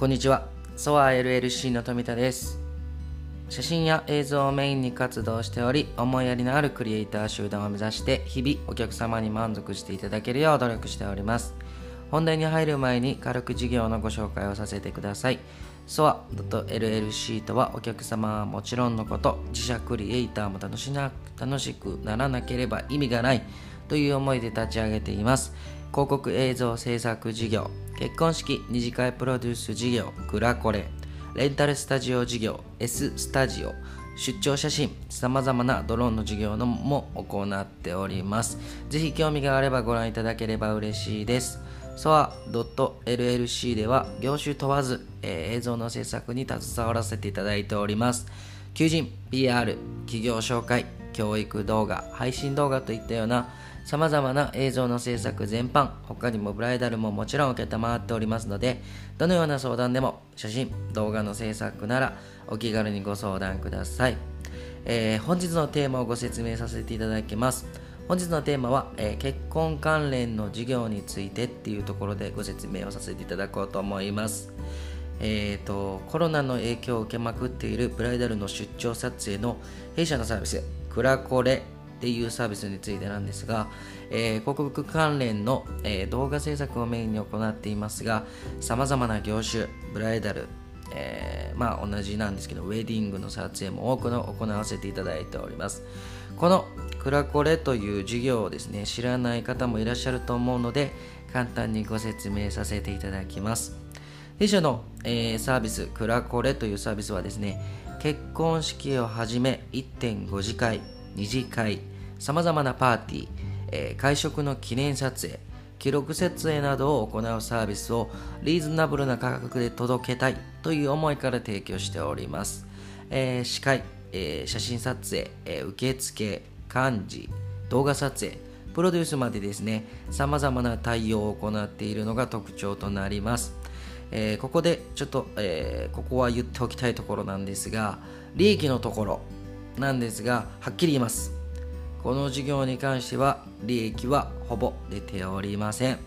こんにちは。ソア LLC の富田です。写真や映像をメインに活動しており、思いやりのあるクリエイター集団を目指して、日々お客様に満足していただけるよう努力しております。本題に入る前に軽く事業のご紹介をさせてください。SOA.LLC とはお客様はもちろんのこと、自社クリエイターも楽しな楽しくならなければ意味がないという思いで立ち上げています。広告映像制作事業、結婚式二次会プロデュース事業、グラコレ、レンタルスタジオ事業、S スタジオ、出張写真、さまざまなドローンの事業のも行っております。ぜひ興味があればご覧いただければ嬉しいです。SOA.LLC では業種問わず、えー映像の制作に携わらせていただいております。求人、PR、企業紹介、教育動画、配信動画といったような様々な映像の制作全般、他にもブライダルももちろん受けたまっておりますので、どのような相談でも写真、動画の制作ならお気軽にご相談ください。えー本日のテーマをご説明させていただきます。本日のテーマは、えー結婚関連の事業についてっていうところでご説明をさせていただこうと思います。えー、とコロナの影響を受けまくっているブライダルの出張撮影の弊社のサービスクラコレっていうサービスについてなんですが、えー広告関連の、えー動画制作をメインに行っていますがさまざまな業種ブライダル、えーまあ同じなんですけどウェディングの撮影も多くの行わせていただいております。このクラコレという事業をですね知らない方もいらっしゃると思うので簡単にご説明させていただきます。弊社の、えーサービス、クラコレというサービスはですね、結婚式をはじめ1.5次会、2次会、さまざまなパーティー、えー会食の記念撮影、記録撮影などを行うサービスをリーズナブルな価格で届けたいという思いから提供しております。えー司会、えー写真撮影、えー受付、幹事、動画撮影、プロデュースまでですね、様々な対応を行っているのが特徴となります。えーここでちょっと、えーここは言っておきたいところなんですが、利益のところなんですが、はっきり言います。この事業に関しては、利益はほぼ出ておりません。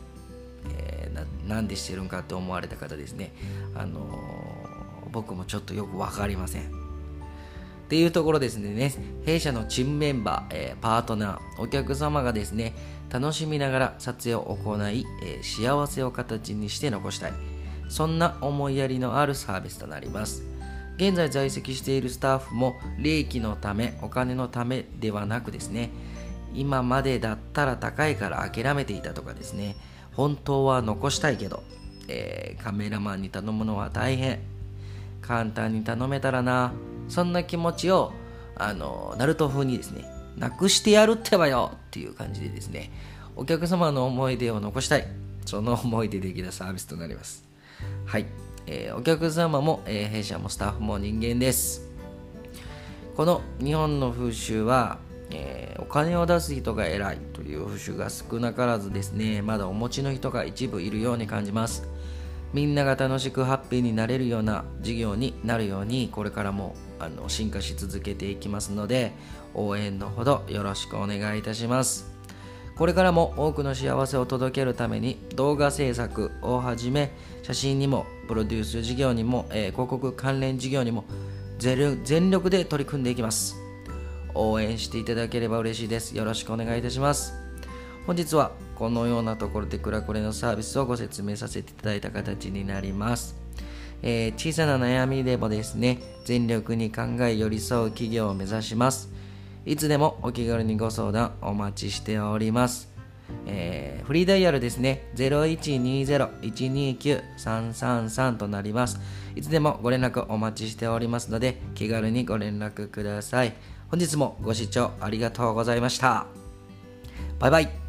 えーなんでしてるんかって思われた方ですね、あのー僕もちょっとよくわかりません。っていうところですね、弊社のチームメンバー、えーパートナー、お客様がですね、楽しみながら撮影を行い、えー幸せを形にして残したい。そんな思いやりのあるサービスとなります。現在在籍しているスタッフも利益のため、お金のためではなくですね、今までだったら高いから諦めていたとかですね、本当は残したいけど、えーカメラマンに頼むのは大変。簡単に頼めたらな。そんな気持ちをあのナルト風にですねなくしてやるってばよっていう感じでですねお客様の思い出を残したい。その思いでできたサービスとなります。はい、えーお客様も、えー弊社もスタッフも人間です。この日本の風習は、えーお金を出す人が偉いという風習が少なからずですね。まだお持ちの人が一部いるように感じます。みんなが楽しくハッピーになれるような事業になるようにこれからもあの進化し続けていきますので応援のほどよろしくお願いいたします。これからも多くの幸せを届けるために動画制作をはじめ写真にもプロデュース事業にも、えー広告関連事業にも全力で取り組んでいきます。応援していただければ嬉しいです。よろしくお願いいたします。本日はこのようなところでクラコレのサービスをご説明させていただいた形になります、えー小さな悩みでもですね全力に考え寄り添う企業を目指します。いつでもお気軽にご相談お待ちしております、えーフリーダイヤルですね。0120-129-333となります。いつでもご連絡お待ちしておりますので気軽にご連絡ください。本日もご視聴ありがとうございました。バイバイ。